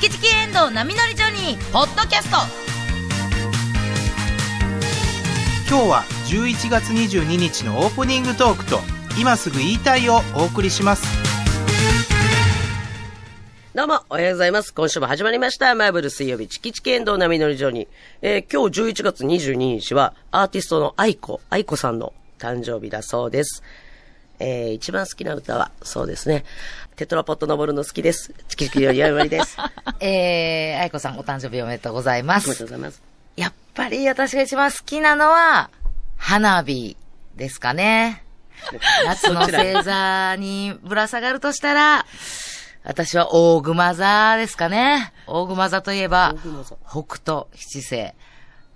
チキチキエンドウ波乗りジョニー」ポッドキャスト今日は11月22日のオープニングトークと今すぐ言いたいをお送りしますどうも、おはようございます。今週も始まりました。マーブル水曜日、チキチキエンドウ波乗りジョニー。えー今日11月22日は、アーティストの愛子、愛子さんの誕生日だそうです。えー一番好きな歌は、そうですね。テトラポット登るの好きです。チキチキよりやまりです。えー、愛子さんお誕生日おめでとうございまおめでとうすございます。やっぱり私が一番好きなのは花火ですかね 夏の星座にぶら下がるとしたら私は大熊座ですかね。大熊座といえば北斗七星。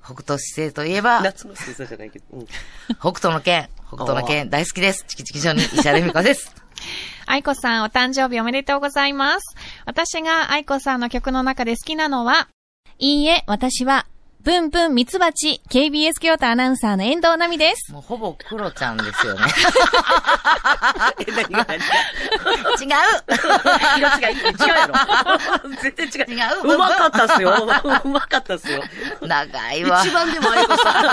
北斗七星といえば、夏の星座じゃないけど。うん。北斗の剣。北斗の剣大好きです。チキチキジョニー、石原美子です。愛子さん、お誕生日おめでとうございます。私が愛子さんの曲の中で好きなのは、いいえ、私は、ブンブンミツバチ、KBS 京都アナウンサーの遠藤奈美です。もうほぼクロちゃんですよね。え、何が何が違う色違い違うやろ全然違う。違ううまかったっすよ。うまかったっすよ。長いわ。一番でも愛子さん。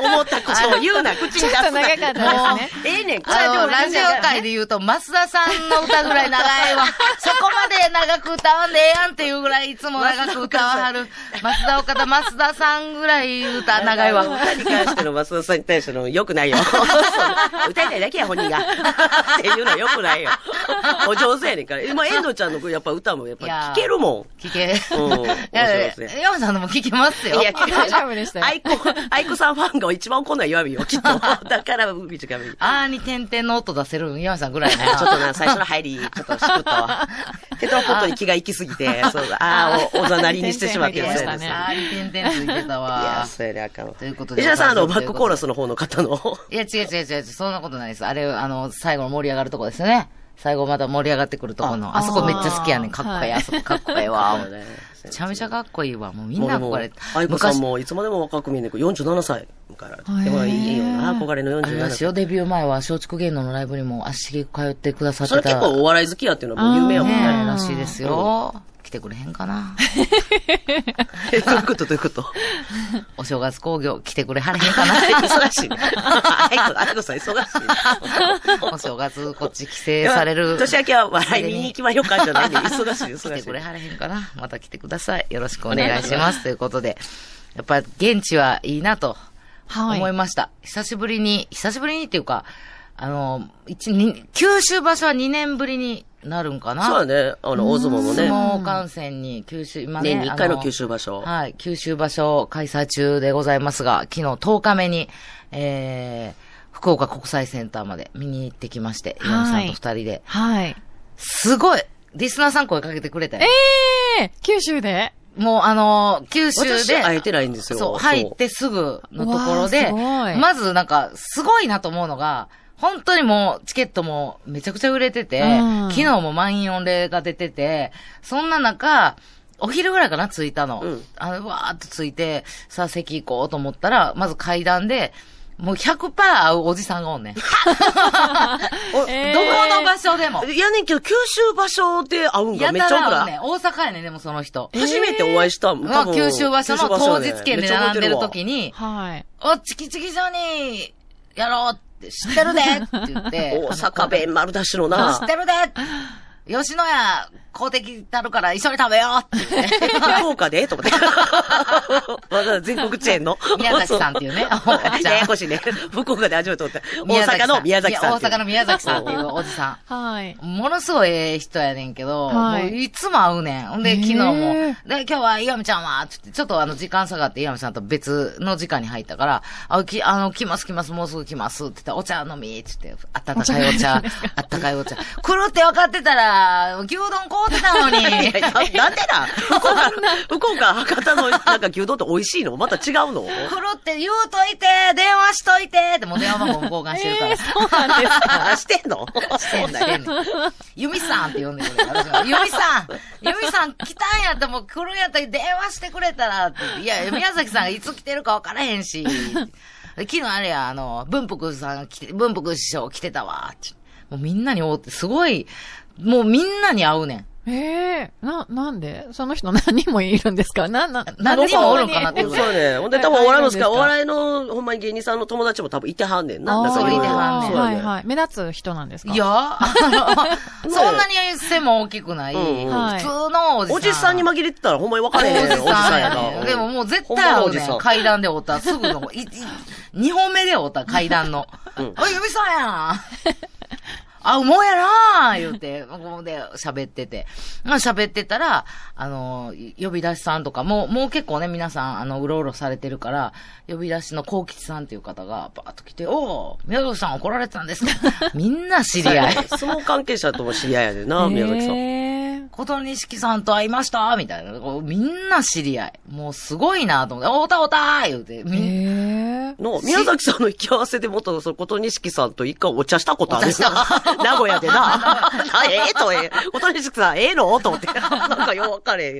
思ったことを言うな、口に出すな。ちょっと長かったですねもうええねん、あの、ラジオ界で言うと、増田さんの歌ぐらい長いわ。そこまで長く歌わんでええやんっていうぐらいいつも長く歌わはる。増田岡田、増田さんぐらい歌長いわ。歌に関しての増田さんに対しての良くないよ。歌いたいだけや、本人が。っていうのは良くないよ。お上手やねんから。今、遠藤ちゃんのやっぱ歌もやっぱ聞けるもん。聞け。うんいや面白いですね山さんのも聞けますよ。いや、大丈夫でしたよ愛子、愛子さんファンが一番怒んない弱みよ、きっと。だから、短めに。あーに点々の音出せる山さんぐらいね。ちょっとな、最初の入り、ちょっとしくったわ。テトラポットに気が行きすぎて、そうだ、ああ、お、おざなりにしてしまってそうです点々ついてたいや、わ。それであかんわ。ということで石田さん、あの、バックコーラスの方の方の？いや、違う違う違う、そんなことないです。あれ、あの、最後の盛り上がるとこですよね。最後また盛り上がってくるとこの。ああそこめっちゃ好きやねん。かっこいい。はいあそこかっこいいわ。めちゃめちゃかっこいいわ。もうみんな憧れて。愛子さんもいつまでも若く見えねえけど、47歳から。でもいいよな、憧れのあれら47しいよ、歳。デビュー前は松竹芸能のライブにも足しげく通ってくださってた。それ結構お笑い好きやっていうのはもう有名やもんねね。らしいですよ。来てくれへんかな。え、どういうこと？どういうこと？お正月工業来てくれはれへんかな。忙しいね。愛子、愛子さん忙しいね。お正月こっち帰省される。年明けは笑い見に行きましょうかじゃないんで、忙しい、忙しい。来てくれはれへんかな。また来てください。よろしくお願いします。ということで、やっぱ現地はいいなとはい。思いました。久しぶりに、久しぶりにっていうか、あの、一、二、九州場所は2年ぶりになるんかな？そうだね。あの、大相撲も相ね。撲観戦に九州、今ね。年に1回のあ九州場所。はい、九州場所開催中でございますが、昨日10日目に、えー、福岡国際センターまで見に行ってきまして、はい岩野さんと二人で。はい。すごいリスナーさん声かけてくれたよ。ええ九州で？もうあのー九州で。私会えてないんですよそう、入ってすぐのところで、まずなんか、すごいなと思うのが、本当にもう、チケットもめちゃくちゃ売れてて、うん昨日も満員御礼が出てて、そんな中、お昼ぐらいかな、着いたの。うんあの、わーっと着いて、さあ席行こうと思ったら、まず階段で、もう100%会うおじさんがおんねん。おえーどこの場所でも。いやねんけど、九州場所で会うんやがめっちゃ多くないたらおんねん。大阪やねん、でもその人。初めてお会いしたんまあ、九州場所の当日券で並んでる時に。に、はい。お、チキチキジョニー、やろうって、知ってるでって言って。大阪弁丸出しの知なっ。てるで吉野家、公的たるから一緒に食べようって言って。福岡で？と思って。わざわざ全国チェーンの。宮崎さんっていうね、ややこしいね。福岡で初めておった。大阪の宮崎さん大阪の宮崎さんっていうおじさはい。ん。ものすごいええ人やねんけど、はいいつも会うねん。ほんで、昨日も、で、今日は岩見ちゃんは、つって、ちょっとあの、時間下がって岩見さんと別の時間に入ったから、あ、き、あの、来ます来ます、もうすぐ来ますって言ったら、お茶飲みって言って、あったかいお茶、あったかいお茶。来るって分かってたら、牛丼買うてたのに。いやななんでだ 福岡、福岡、博多のなんか牛丼って美味しいの？また違うの？来るって言うといて、電話しといてって、もう電話番号も交換してるから。そうなんですか？あ、してんの？してんだしてんねん。ユミさんって呼んでくれる。私はユミさんユミさん来たんやったらもう来るんやったら電話してくれたらって。いや、宮崎さんがいつ来てるか分からへんし。昨日あれや、あの、文福さん来て、文福師匠来てたわ。もうみんなに会うって、すごい、もうみんなに会うねん。ええな、なんで？その人何人もいるんですか？な、な、何人もおるんかなって そうやね。ほんで多分お笑いますから、お笑いのほんまに芸人さんの友達も多分いてはんねんな。んかそういてはんねんはいはい。目立つ人なんですか？いや、あのそんなに背も大きくない、うんうん普通のおじさん。おじさんに紛れてたらほんまに分かれへん。おじさんややな。ねでももう絶対会う。ねん階段で会った。すぐの、い、い、二本目で会った、階段の。うんおい、指さんやん会うもんやな言うて、ここで喋ってて。まあ喋ってたら、あの、呼び出しさんとか、もう、もう結構ね、皆さん、あの、うろうろされてるから、呼び出しの幸吉さんっていう方が、バーッと来て、おー、宮崎さん怒られてたんですか？みんな知り合い。相撲関係者とも知り合いやでな、宮崎さん。え琴錦さんと会いました？みたいな。こうみんな知り合い。もうすごいなと思って、おたおた言うて、ー、みんえー、の、宮崎さんの行き合わせでもっと、その、ことにしきさんと一回お茶したことある？お茶した 名古屋でな。あええと、ええ。ことにしきさん、ええの？と思って。なんかよう分かれへ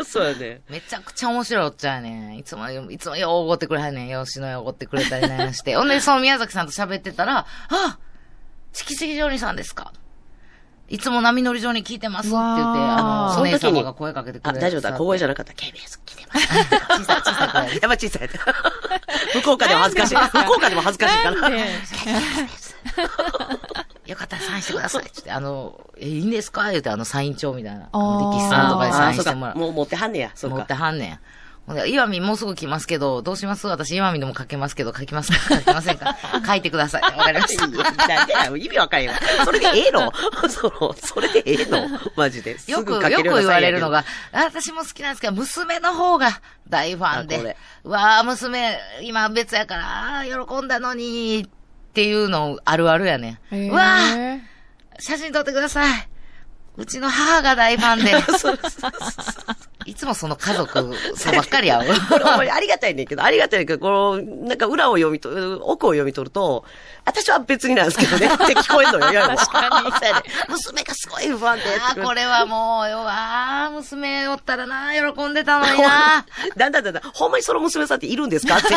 ん。そうやね。めちゃくちゃ面白いおっちゃんやねん。いつも、いつもようおごってくれはんねん。よしのようおごってくれたりなんやして。ほんで、その宮崎さんと喋ってたら、あチキチキジョニーさんですかいつも波乗り場に聞いてますって言って、あの、お姉その時に様が声かけてくあ、れて。大丈夫だ。小声じゃなかった。KBS 来てます。小さい、小さい。やっぱ小さい。福岡でも恥ずかしい。福岡でも恥ずかしいから。なんで？よかったらサインしてください。つって、あの、え、いいんですか？言うて、あの、サイン帳みたいな。あー力士さんとかでサインそうか。してもらう。もう持ってはんねや。そうか持って。はんねん。ほんで、岩見もうすぐ来ますけど、どうします？私岩見でも書けますけど、書きますか？書きませんか？書いてください。わかりました。意味わかんへんわ。それでええの？その、それでええの？マジで。よく、よく言われるのが、あ私も好きなんですけど、娘の方が大ファンで、うわあ、娘、今別やから、喜んだのに、っていうのあるあるやねん。えーうわあ、写真撮ってください。うちの母が大ファンで。いつもその家族、そうばっかり会う。ありがたいねんけど、ありがたいねんけど、この、なんか裏を読み取る、奥を読み取ると、私は別になんですけどね、って聞こえんのよ、いや確かに娘がすごいファンで。あーこれはもう、よ、あー娘おったらな、喜んでたのにな。だんだんだんだん、ほんまにその娘さんっているんですかって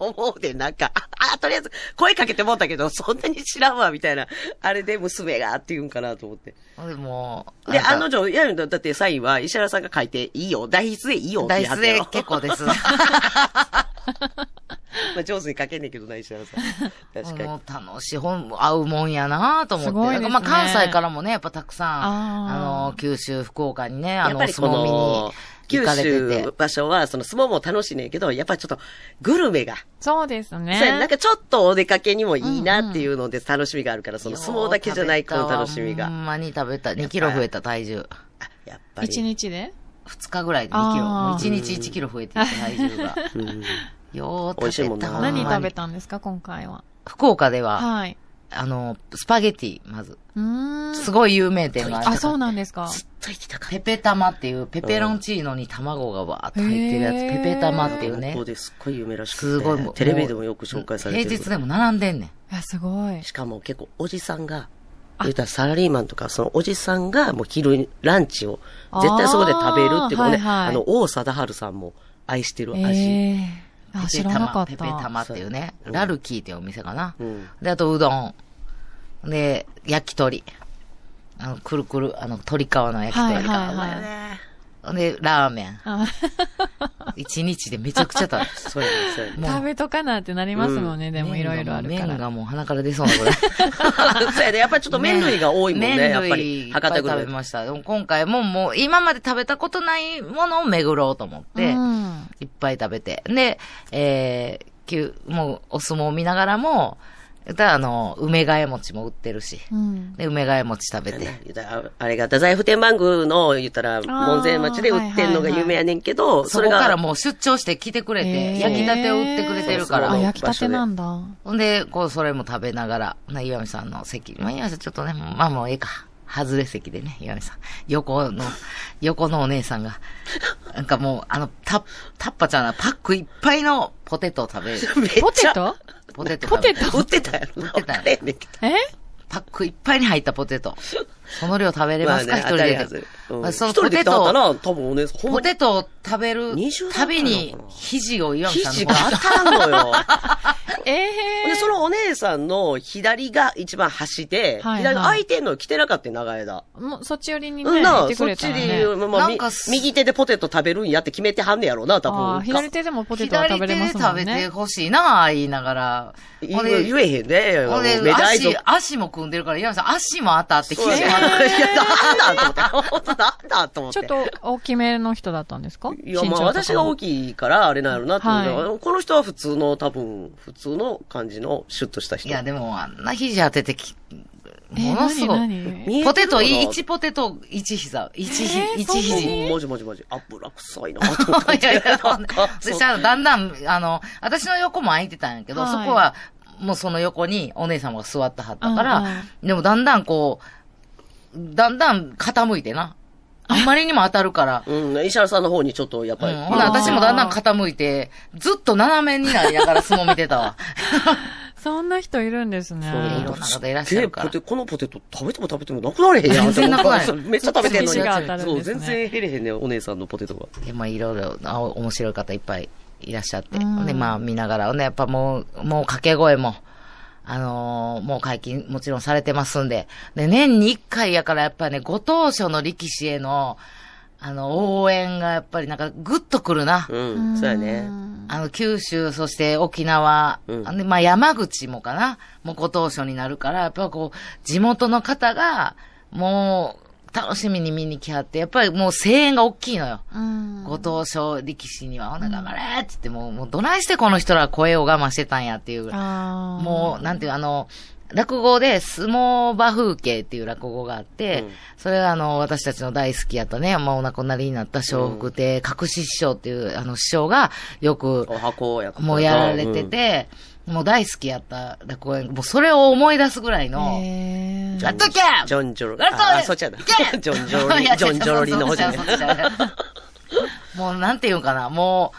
思うで、なんか、あ、とりあえず声かけてもうたけど、そんなに知らんわ、みたいな。あれで娘がって言うんかなと思って。でもう、で、案の定、いや、だってサインは石原さんが書いていいよ、代筆でいいよって大言いはったやろ筆で結構です。まあ上手に書けんねんけどな、石原さん。確かに。もう楽しい本、合うもんやなと思って。すごいですねまあ関西からもね、やっぱたくさん、あの、九州、福岡にね、あの、やっぱりこ相撲見にの、九州て。場所は、その相撲も楽しいねんけど、やっぱりちょっと、グルメが、そうですね。そうやなんかちょっとお出かけにもいいなっていうので楽しみがあるから、その相撲だけじゃないこの楽しみが。ほんまに食べた。2キロ増えた体重。あやっぱり。一日で？2日ぐらいで2キロ。あーもう1日1キロ増えていって体重が。うんよう美味しい食べた。何食べたたんですか、今回は？福岡では、はい。あの、スパゲティ、まず。うーん。すごい有名店がある。あ、そうなんですか。ずっと行きたかっペペ玉っていう、ペペロンチーノに卵がわーっと入ってるやつ。ペペ玉ってた。いうねここ。ですっごい有名らしくて。すごいもう。テレビでもよく紹介されてる。平日でも並んでんねん。いや、すごい。しかも結構おじさんが、言ったらサラリーマンとか、そのおじさんがもう昼にランチを絶対そこで食べるっていうね、あーはいはいあの、王貞治さんも愛してる味。ええあ、ペ知ペ玉、らなかった。ペペ玉っていうね。うんラルキーっていうお店かな。うんで、あとうどん。で、焼き鳥。あの、くるくる、あの、鶏皮の焼き鳥。はいはいはいで、ラーメン。あ一日でめちゃくちゃ食べる。そうそう食べとかなってなりますもんね、でもいろいろあるから。麺がもう鼻から出そうなぐらい。そうやね、やっぱりちょっと麺類が多いもんね、麺やっぱ類り。博多ぐらい食べ。ました。でも今回ももう今まで食べたことないものを巡ろうと思って、うん。いっぱい食べて。で、えー、きゅもうお相撲を見ながらも、言ったらあの、梅替え餅も売ってるし。うん。で、梅替え餅食べて。あれが、太宰府天満宮の、言ったら、門前町で売ってんのが有名やねんけど、そこからう、もう出張して来てくれて、へー焼きたてを売ってくれてるから。あ、そう焼きたてなんだ。ほんで、こう、それも食べながら、な、岩見さんの席。まあ、岩見さんちょっとね、まあもうええか。外れ席でね、岩見さん。横の、横のお姉さんが、なんかもう、あの、た、タッパちゃんがパックいっぱいのポテトを食べる。ポテト？ポテトポ。テト売ってたやろ。え？パックいっぱいに入ったポテト。その量食べれますか、一人でまあその一人で来たポテトったら、多分お姉さん、ほんまにポテトを食べる20たびに、肘を岩見さん肘の方が当たんのよ。ええで、そのお姉さんの左が一番端で、はいはい左が空いてんの来てなかったよ長い間。もうそっち寄りにね、うんなそっちたらね。に、まあ、右手でポテト食べるんやって決めてはんねやろうな、多分。左手でもポテトは食べれますもん左手で食べてね。ほしいな言いながら。言えへんね。ほんで足、足も組んでるから、岩見さん、足も当たって、肘も当たって。いや、なんだと思って。なんだと思って。ちょっと大きめの人だったんですか？いや、まあ私が大きいからあれなんやろなってはこの人は普通の、多分、普通の感じのシュッとした人。いや、でも、あんな肘当ててき、えものすごい。ポテト、1ポテト、1膝。1ひ、えー一肘。うんマジマジマジ。油臭いなと思って。いやいや、なんかそしたらだんだん、あの、私の横も空いてたんやけど、はいそこは、もうその横にお姉様が座ってはったから、でもだんだんこう、だんだん傾いてな。あんまりにも当たるから。うん、石原さんの方にちょっと、やっぱり。うん、ほな、私もだんだん傾いて、ずっと斜めになりながら相撲見てたわ。そんな人いるんですね。そういろんな方いらっしゃるからでポテこのポテト食べても食べてもなくなれへんやん。全然なくなれめっちゃ食べてんのに。寿司が当たるそう、全然減れへんねお姉さんのポテトが。で、まあ、いろいろ、あ面白い方いっぱいいらっしゃって。うんで、まあ、見ながら、ね、やっぱもう、もう掛け声も、あのーもう解禁もちろんされてますんで。で、年に一回やからやっぱね、ご当所の力士への、あの、応援がやっぱりなんかグッとくるな。うん、そうやね。あの、九州、そして沖縄、うんでまあ山口もかな、もうご当所になるから、やっぱこう、地元の方が、もう、楽しみに見に来はって、やっぱりもう声援が大きいのよ。うん。ご当所力士には、ほな頑張れって言って、もう、もうどないしてこの人ら声を我慢してたんやっていう。もう、なんていう、あの、落語で相撲場風景っていう落語があって、うん。それがあの、私たちの大好きやったね、まあお亡くなりになった笑福亭、隠し師匠っていうあの師匠がよく、お箱やもうやられて、て、もう大好きやった落語演、もうそれを思い出すぐらいの、やっとけ!ジョンジョロあ、あそっちやな。ジョンジョロリ、ジョンジョロリの方じゃねもうなんていうかな、も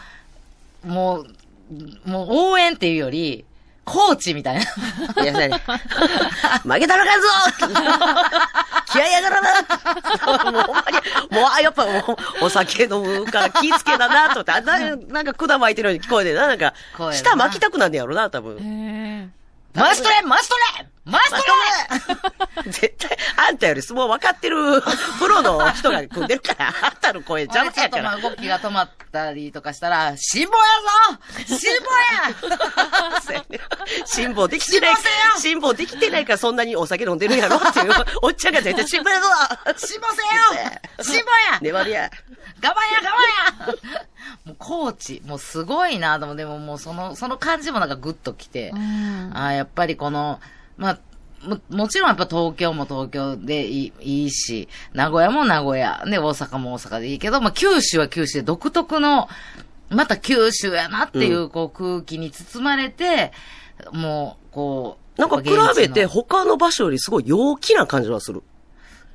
う、もう、もう応援っていうより、コーチみたいな。いや、そうやね。負けたらあかんぞ。気合い上がらな。もうほんまに、もう、あ、やっぱもう、お酒飲むから気ぃつけだなと思って、あななんか管巻いてるように聞こえてな、なんか舌巻きたくなんねやろな、多分。へマストレマストレマストレ絶対、あんたより相撲分かってる。プロの人が組んでるから、あんたの声邪魔ちょっとまあやから。動きが止まったりとかしたら、辛抱やぞ！辛抱や！辛抱できてない辛抱できてないからそんなにお酒飲んでるんやろ？っていう、おっちゃんが絶対辛抱やぞ！辛抱せよ！辛抱や！粘りや。我慢や我慢や！もうコーチ、もうすごいなと思って、でももうその、その感じもなんかグッときて、うん。ああ、やっぱりこの、まあ、も、もちろんやっぱ東京も東京でいいいいし、名古屋も名古屋、ね、大阪も大阪でいいけど、まあ九州は九州で独特の、また九州やなっていう、こう空気に包まれて、もう、こう、なんか比べて他の場所よりすごい陽気な感じはする。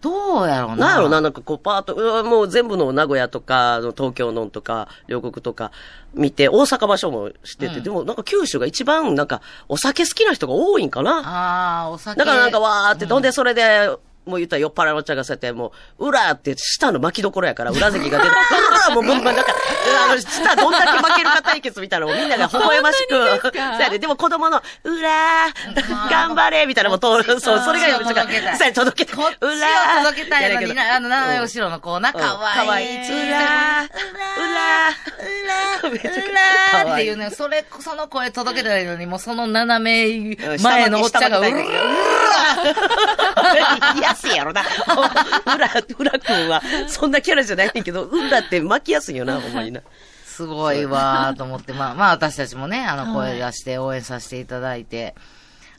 どうやろうな。なんやろな、なんかこうパート、もう全部の名古屋とか、東京のとか、両国とか見て、大阪場所も知ってて、うんでもなんか九州が一番なんかお酒好きな人が多いんかな。ああ、お酒。だからなんかわーって、うどんでそれで、もう言ったら酔っ払いのおっちゃんがそうやって、もう、裏って下の巻きどころやから、裏関が出て、うらもう、なんか、あの、下どんだけ負けるか対決みたいなのをみんなが微笑ましく、そうかやね。でも子供の、裏頑張れみたいなのも通る、そう、それが、こっちを届けたい。そうや届けたい。こっちを届けたいのにな、あの、斜め後ろの子な、かわいい。かわい。い。裏。裏。うらめっていうね、それ、その声届けたらいいのに、もうその斜め前のおっちゃんが、うら言 いやすいやろな。裏、裏くんは、そんなキャラじゃないねんけど、裏って巻きやすいよな、ほんまにな。すごいわーと思って、まあ、まあ私たちもね、あの、声出して応援させていただいて、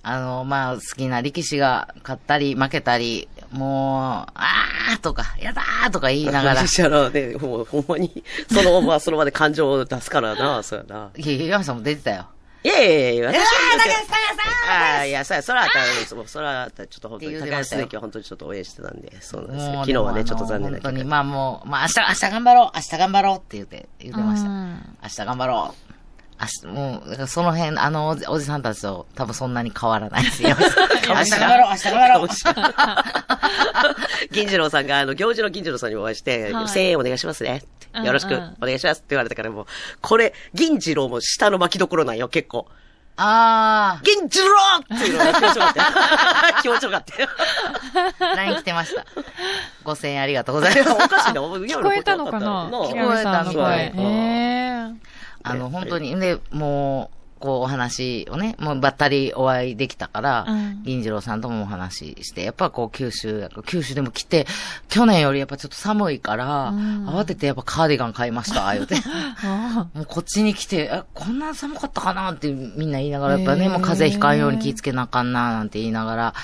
あの、まあ、好きな力士が勝ったり負けたり、もう、あーとか、やだーとか言いながら、いしたらね、ほんまに、そのままその場で感情を出すからな、そうやな。やいや、山さんも出てたよ。いやいやいや、私は高橋さんああ、いや、そら、そらあったら、そうそらあったら、ちょっと本当に、高ましたよ橋鈴木は本当にちょっと応援してたんで、そうなんです昨日はね、ちょっと残念だけど。本当に、まあもう、まあ明日、明日頑張ろう、明日頑張ろうって言って、言ってました。うん明日頑張ろう。明日、もう、だからその辺、あのおじ、おじさんたちと多分そんなに変わらないですよ。明日頑張ろう、明日頑張ろう。銀次郎さんが、あの、行事の銀次郎さんにお会いして、はい1000円お願いしますねよろしくうんお願いしますって言われたからもう、これ、銀次郎も下の巻きどころなんよ、結構。あ銀次郎っていうのが気持ちよかったよ。気持ちよかった LINE 来てました。5000円ありがとうございます。おかしいな、聞聞こえたのかな？聞こえたの声。聞こえたへえ。あの、本当に、で、もう、こうお話をね、もうばったりお会いできたから、うん。銀次郎さんともお話しして、やっぱこう九州、九州でも来て、去年よりやっぱちょっと寒いから、うん。慌ててやっぱカーディガン買いました、言うて。あもうこっちに来て、え、こんな寒かったかなってみんな言いながら、やっぱね、もう風邪ひかんように気ぃつけなあかんな、なんて言いながら、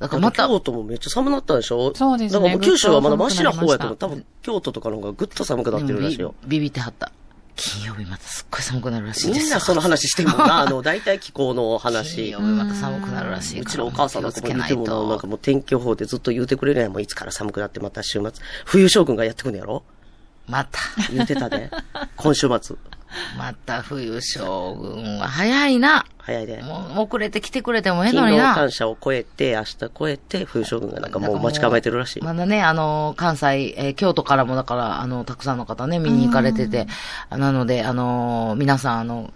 だからまた、京都もめっちゃ寒なったでしょ？そうですね。だからもう九州はまだマシな方やけど、ぐっと多分京都とかの方がぐっと寒くなってるらしいよ。ビビビってはった。金曜日またすっごい寒くなるらしいですよ。みんなその話してるもんな？あの、大体気候の金話曜。日また寒くなるらしいから。うちのお母さんなんかも言ってもな、なんかもう天気予報でずっと言うてくれるやん。もういつから寒くなってまた週末。冬将軍がやってくんのやろまた、言ってたで。今週末。また冬将軍は早いな。早いで。もう遅れて来てくれてもええ勤のにな。労感謝を超えて、明日超えて、冬将軍がなんかもう待ち構えてるらしい。まだね、あの、関西、えー京都からもだから、あの、たくさんの方ね、見に行かれてて、なので、あの、皆さん、あの、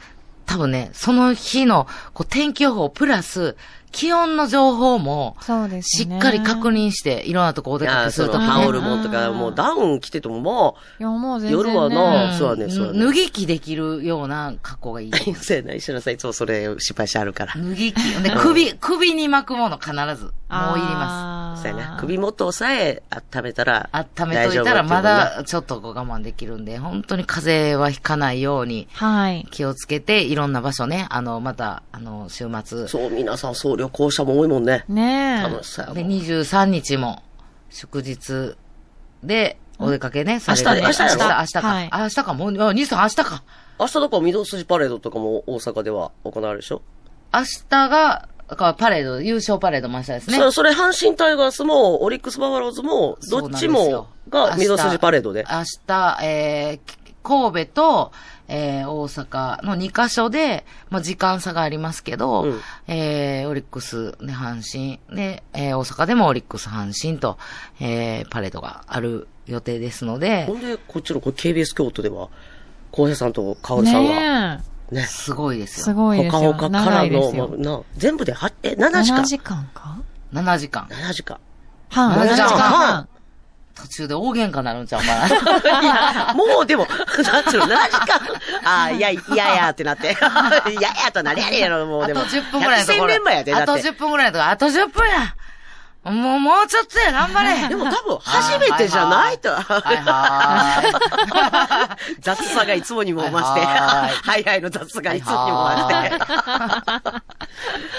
多分ね、その日の、こう、天気予報プラス、気温の情報も、そうですね。しっかり確認して、いろんなとこお出かけするときね。羽織るもんとか、もうダウン着ててももいや、もう全然、ね。夜はなうんそうやねそうやね脱ぎ着できるような格好がいい。う、そうやな、石野さんいつもそれ失敗してあるから。脱ぎ着。で、首、首に巻くもの必ず。もういります。すそうやな。首元さえ温めたら、温めといたらまだちょっと我慢できるんで、本当に風邪はひかないようにはい。気をつけて、いろんな場所ね、あの、また、あの、週末。そう、皆さんそう、旅行者も多いもんね。ねえ。楽しそうやもで、ん。23日も、祝日で、お出かけね、されて明日ね明日明日、明日か。はいあ明日か。もう、あ兄さん明日か。明日だから、御堂筋パレードとかも大阪では行われるでしょ？明日が、だからパレード、優勝パレードも明日ですね。それ、それ、阪神タイガースも、オリックスバファローズも、どっちもが、御堂筋パレードで。明日、えー、神戸と、えー、大阪の2カ所で、まあ、時間差がありますけど、うんえー、オリックスで阪神、で、えー、大阪でもオリックス阪神と、えー、パレードがある予定ですのでほ、んで、こっちのこれ KBS 京都では、浩平さんとカオルさんが、ねね、すごいでえ。すよ。すごいですよ。ほかほかから長いですよの、。まあな、全部では、え、7時間？7時間か？7時間。7時間。半？7時間半。途中で大喧嘩になるんちゃうかな。いや、もうでも、なんつうの、7時間、ああ、いや、いやいやってなって、いやいやとなりゃねえやろ、もうあとでも。10分ぐらいのところ。百戦錬磨やで、だあとって。10分ぐらいのところ。あと10分やもう、もうちょっとや、頑張れ でも多分、初めてじゃないと。はいは雑さがいつもにも増して、はい はいはいの雑さがいつもにも増して。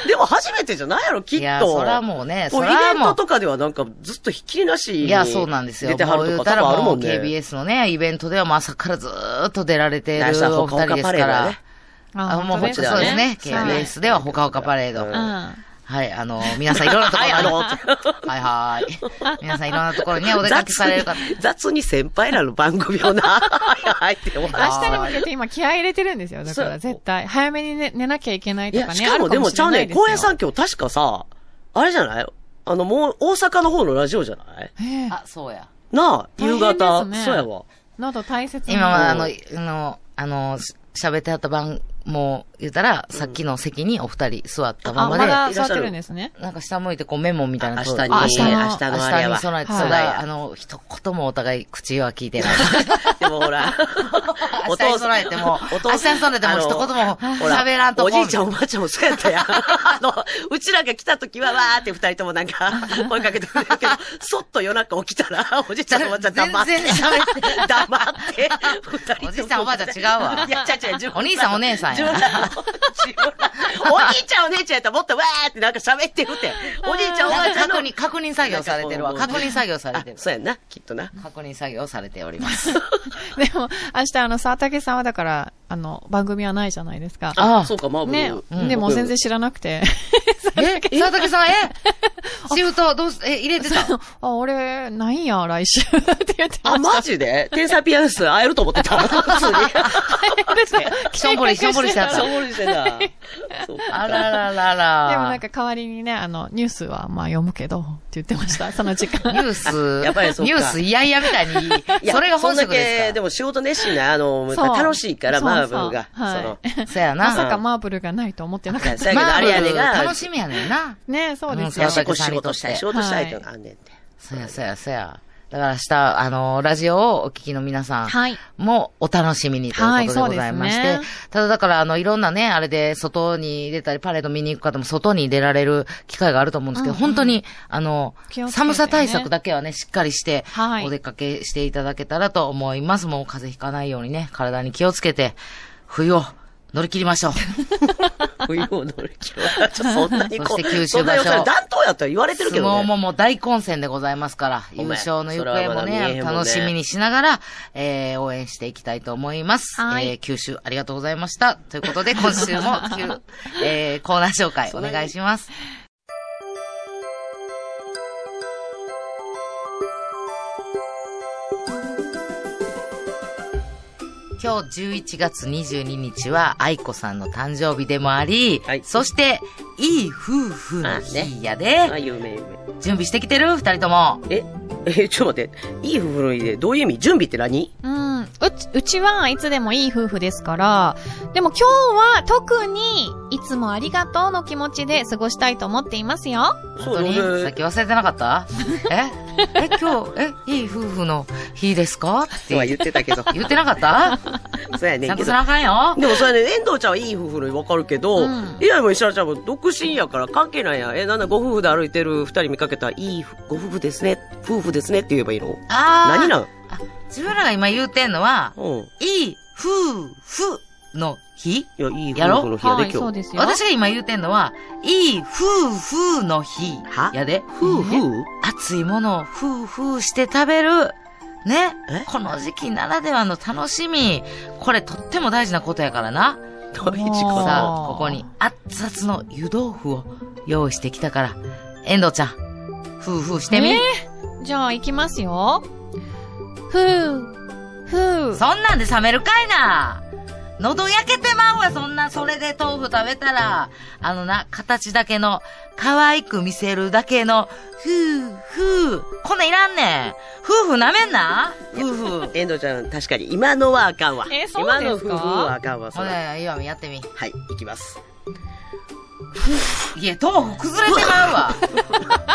でも初めてじゃないやろ、きっと。いや、そらもうね、こそもうイベントとかではなんかずっとひっきりなしにいや、そうなんですよ。出てはるとか多分あるもね。KBS のね、イベントではもう朝からずーっと出られているお二人ですから。ね。あもうそうですね。はい KBS ではほかほかパレード。はい、あの、皆さんいろんなところに。はいあのはいはい。皆さんいろんなところにね、お出かけされる方。雑に雑に先輩らの番組をな、入 ってお明日に向けて今気合い入れてるんですよ。だから絶対。早めに寝寝なきゃいけないとかね。しかもでもちゃうね、こ荒野さん今日確かさ、あれじゃない？あの、もう、大阪の方のラジオじゃない？ええ。あ、そうや。なあ、夕方、そうやわ。喉大切に。今はあの、あの、あの、し喋ってはった番、もう言ったら、さっきの席にお二人座ったまあ、まで、まだ座ってるんですね。なんか下向いてこうメモみたいな明日に、のあ明日明日のの明あれは。日に備えて、はい。あの、一言もお互い口は聞いてない。でもほら、明日に備えても、明日に備えても一言も喋らんとおじいちゃんおん。ばあちゃんもそうやったやん。あの、うちらが来た時はわーって二人ともなんか、声かけてくれるけど、そっと夜中起きたら、おじいちゃんおばあちゃん黙って。全然喋って黙って、おじいちゃんおばあちゃん違うわ。いや、ちゃうちゃう、お兄さんお姉さんや自分らの自分らお兄ちゃんお姉ちゃんやったらもっとわーってなんか喋ってるって。おじいちゃんおばあちゃんの。確認、確認作業されてるわ。確認作業されてるあ。そうやんな、きっとな。確認作業されております。でも、明日あの、沢竹さんはだから、あの、番組はないじゃないですか。あそうか、マーブル。ね、うんでも全然知らなくて。え、佐竹さん、え？シフト、どうす、え、入れてた？あ、俺、ないんや、来週 って言ってまあ、した。マジで？天才ピアニスト会えると思ってた？普通に。しょんぼり、しょんぼりしてたしょ。んぼりしてた。そうあらららら。でもなんか代わりにね、あの、ニュースはまあ読むけど、って言ってました、その時間。ニュース、やっぱりそうかニュース嫌々みたいに、いやそれが本職そんだけですかでも仕事熱心な、あの、楽しいから、そうマーブルが。そうはいその、そやな。まさかマーブルがないと思ってなかった。だけどあれやねんが、楽しみやねんな。ねそうですうんよ。仕事仕事したい、仕事したいってのがあんねんて。そやそやそや。だから明日、あの、ラジオをお聞きの皆さんはい。もお楽しみにということでございまして、はいそうですただだから、あの、いろんなね、あれで外に出たり、パレード見に行く方も外に出られる機会があると思うんですけど、うんうん本当に、あの、ね寒さ対策だけはね、しっかりして、はいお出かけしていただけたらと思います。もう風邪ひかないようにね、体に気をつけて、冬を乗り切りましょう。冬を乗り切る。ちょっとそんなにこそして九う、州場所そんなにそれ暖冬やったら言われてるけどね。相撲ももう大混戦でございますから、優勝の行方もね、ね楽しみにしながら、えー、応援していきたいと思います。はいえー、九州ありがとうございました。ということで、今週も、えー、コーナー紹介お願いします。今日11月22日は愛子さんの誕生日でもあり、はいそして、いい夫婦の日やで、あ、有名有名。準備してきてる？二人とも。え、え、ちょっと待って。いい夫婦の家で、どういう意味？準備って何？うん。うち、うちはいつでもいい夫婦ですから、でも今日は特に、いつもありがとうの気持ちで過ごしたいと思っていますよ。本当に？さっき忘れてなかった？え？え、今日、え、いい夫婦の日ですか？って言ってたけど。言ってなかった？そうやね。んけどちゃんとせ。なあかんよ。でもそれね、遠藤ちゃんはいい夫婦のわかるけど、うん。いやも石原ちゃんも独身やから関係ないやん。え、なんだご夫婦で歩いてる二人見かけたら、いいご夫婦ですね、夫婦ですねって言えばいいの？あー。何なん？あ自分らが今言うてんのは、うん。いい夫婦の日いや、いいやろ夫婦の日やで、はい、今日。そうですよ。私が今言うてんのは、いい夫婦の日は？やで。夫婦？熱いものを夫婦して食べる。ねえ？この時期ならではの楽しみ。これとっても大事なことやからな。大事かさあ、ここに熱々の湯豆腐を用意してきたから、遠藤ちゃん、夫婦してみ？えーじゃあ行きますよ。ふう、ふう。そんなんで冷めるかいな喉焼けてまうわ、そんな、それで豆腐食べたら。あのな、形だけの、可愛く見せるだけの、ふう、ふう。こんなんいらんねん。夫婦舐めんな夫婦。遠藤ちゃん、確かに今のはあかんわ。えそう今のですか？夫婦はあかんわ、それ。ほら、いいわ、やってみ。はい、行きます。いや、豆腐崩れてまうわ。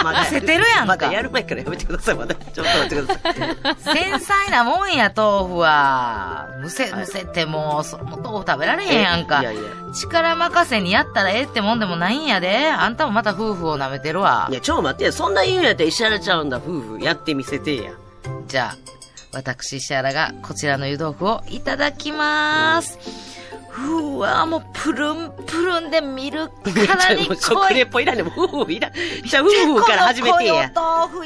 ませてるやんかまだやる前からやめてください、まだ。ちょっと待ってください。繊細なもんや、豆腐は。むせ、むせてもう、その豆腐食べられへんやんかい。やいや。力任せにやったらええってもんでもないんやで。あんたもまた夫婦を舐めてるわい。や、ちょ、待ってよ。そんな言うんやったら石原ちゃうんだ、夫婦。やってみせてや。じゃあ、私、石原がこちらの湯豆腐をいただきます。うわもうプルンプルンで見るからに濃い。レポいらんねん。もう夫婦いらん。じゃあ夫婦から始めてや。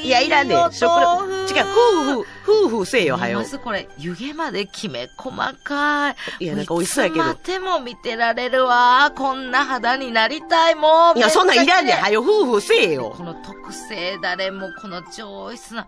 いや、いらんねん。食レポ。豆腐違う、夫婦、夫婦せえよ、はよ見ま。す？これ、湯気まできめ細かい。いやなんか美味しそうやけどいつまでも見てられるわ。こんな肌になりたい、もう。いや、そんなんいらんねん。はよ、夫婦せえよこ。の特製だれも、この上質な、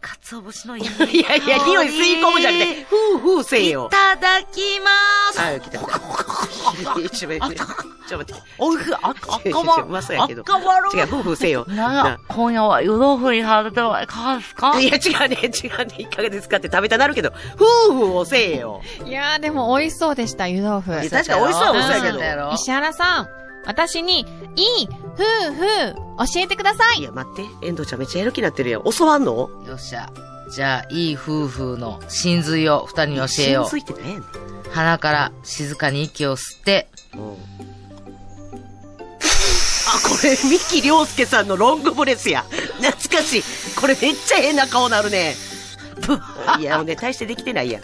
鰹節のいい いやいや、匂い吸い込むじゃなくて、夫婦せえいよ。ただきます。はい、来た。ちょ、待って。ちょ、待って。おいしい、あ、赤まうまそうやけど。赤まる。違う、夫婦せえよ。なんや、今夜は湯豆腐にされてはいかがですかいや、違うね、違うね。いかがですかって食べたなるけど、夫婦をせえよ。いやーでも美味しそうでした、湯豆腐。確かに美味しそうは美味しそうやけど石原さん、私に、いい、夫婦、教えてください。いや、待って。遠藤ちゃんめっちゃやる気になってるやん。教わんの？よっしゃ。じゃあ、いい夫婦の真髄を二人に教えよ真髄って何やねん。う。鼻から静かに息を吸って、うんあ、これ、三木亮介さんのロングブレスや。懐かしい。これめっちゃ変な顔なるね。いや、もうね、大してできてないやん。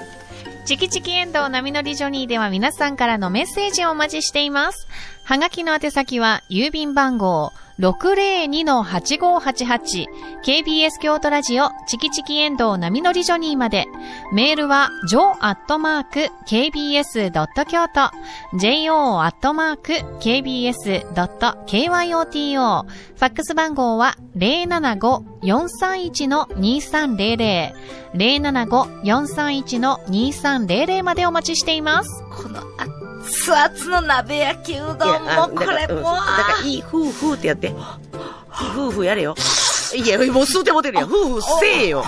チキチキエンドウ波乗りジョニーでは皆さんからのメッセージをお待ちしています。はがきの宛先は、郵便番号602-8588 KBS 京都ラジオチキチキエンドウ波乗りジョニーまで。メールは jo.kbs.kyoto jo.kbs.kyoto ファックス番号は075-431-2300 075-431-2300までお待ちしています。この熱々の鍋焼きうどんも、これもう、うんだからいい、夫婦ってやって。夫婦やれよ。いや、もう吸うてもてるやん。夫婦せえよ。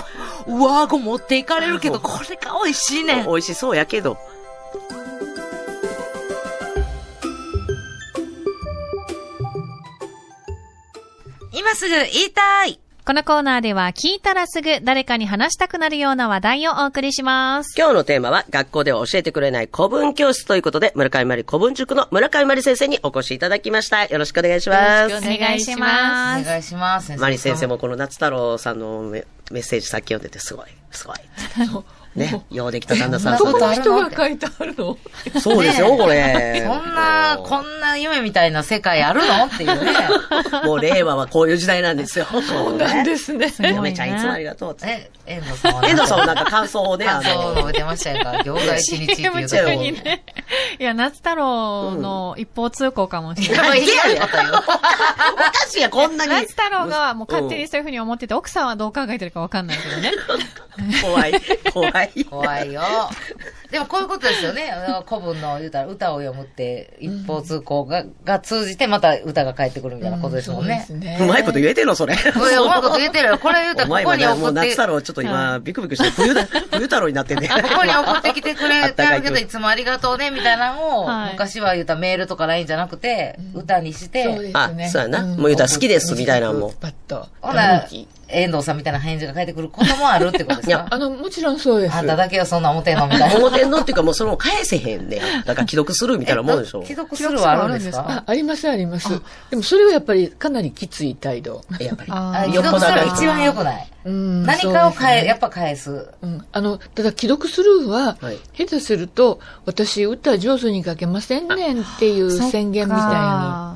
上顎持っていかれるけど、これが美味しいねん。美味しそうやけど。今すぐ言いたいこのコーナーでは聞いたらすぐ誰かに話したくなるような話題をお送りします。今日のテーマは、学校では教えてくれない古文教室ということで、村上まり古文塾の村上まり先生にお越しいただきました。よろしくお願いします。お願いします。お願いします。先生マリ先生もこの夏太郎さんのメメッセージさっき読んでて、すごい、すごい。ね、ようできた旦那さん。そんなことある人のが書いてあるの？そうですよ、これ。こんな、こんな夢みたいな世界あるの？っていうね。もう令和はこういう時代なんですよ。そうなんですね。嫁ちゃんいつもありがとうって。え、遠藤さんは遠藤さんもなんか感想をね、感あの、想を述べてましたよか。業界一日っていうとこね。いや、夏太郎の一方通行かもしれやない。ばい、嫌なこと言う。おかしいや、こんなに。夏太郎がもう勝手にそういうふうに思ってて、奥さんはどう考えてるかわかんないけどね。怖い、怖い。怖いよ。でもこういうことですよね。古文の言うたら歌を読むって一方通行が,、が通じてまた歌が返ってくるみたいなことですもんね。そうですねうまいこと言えてんの、それ。うまいこと言ってるよ。これ言うたらここに送って、う夏太郎ちょっと今、ビクビクして、冬だ、冬太郎になってんね。ここに送ってきてくれてるけど、いつもありがとうね、みたいなのを、はい昔は言うたらメールとか LINE じゃなくて、歌にして、そうですね。あそうやなもう言うたら好きですみたいなのもパッと。ほな、遠藤さんみたいな返事が返ってくることもあるってことですいやかあの、もちろんそうです。あんただけはそんな思ってんの？みたいな。思ってんのっていうかもうその返せへんねん。だから既読するみたいなもんでしょ。既読するはあるんですあか、ありますあります。でもそれはやっぱりかなりきつい態度。やっぱり。あ既読するは一番良くない？うん何かを返、やっぱ。ぱ返す。うん。あの、ただ既読スルーは、はい下手すると、私歌上手に書けませんねんっていう宣言みたいに。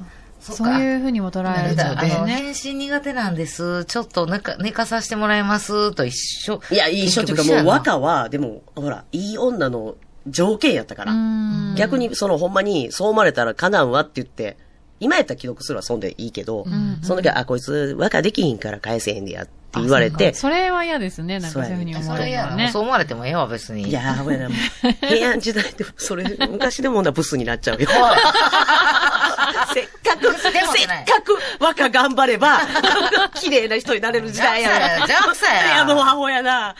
そういうふうにも捉えるんあの、ですね。返信苦手なんです。ちょっと寝か寝かさせてもらいます。と一緒。いや、一緒っていうかもう和歌は、でも、ほら、いい女の条件やったから。うん逆に、そのほんまに、そう思われたら叶うわって言って、今やったら既読するはそんでいいけど、その時は、あ、こいつ和歌できひんから返せへんでやって言われて、それは嫌ですね。なんかそういうふうに思わそれるのはねそう。思われてもええわ、別に。いやー、俺らもう平安時代でも、それ、昔でもなブスになっちゃうよ。せっかく、せっかく和歌頑張れば、綺麗な人になれる時代や邪悪さやいや、もうアホやな。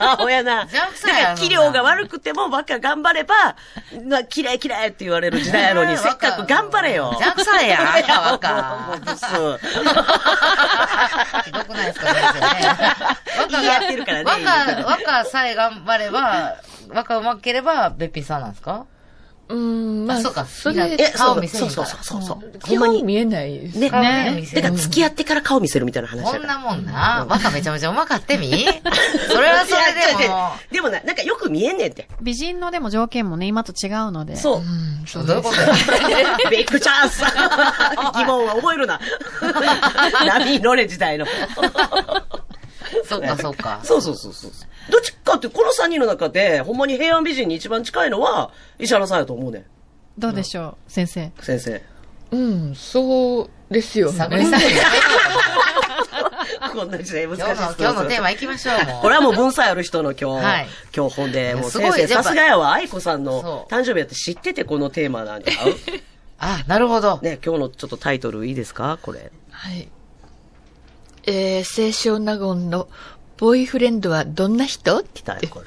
アホやな。邪悪さだやから器量が悪くても和歌頑張れば、な綺麗綺麗って言われる時代やのに、せっかく頑張れよ。邪悪さや、あんたもう若。ブス。ひどくないですか、ね。言い合ってるからね若、若さえ頑張れば、若うまければ、べっぴんさんなんですかうん、まあ、あそうかそれ、みんなえ、そう顔見せそうそうそうそう。ほ基んまに本。見えないです。ね。顔ね見せるだから付き合ってから顔見せるみたいな話だから。こんなもんな。若めちゃめちゃうまかってみ？それはそれでも。でもな、なんかよく見えんねんって。美人のでも条件もね、今と違うので。そう。うん、そうどういうことや ビッグチャンス 疑問は覚えるな。波乗れ時代の。そうか、そうか。そうそうそうそう。どっちかって、この3人の中で、ほんまに平安美人に一番近いのは、石原さんやと思うねん。どうでしょう、先生。先生。うん、そうですよね。探り探り。こんな時代難しい今日の、今日のテーマ行きましょう。これはもう文才ある人の今日、はい今日本で、もう先生、さすがやわ、愛子さんのそう誕生日やって知っててこのテーマなんちゃう？あ、なるほど。ね、今日のちょっとタイトルいいですか？これ。はい。えー、清少納言のボーイフレンドはどんな人？来たよ、これ。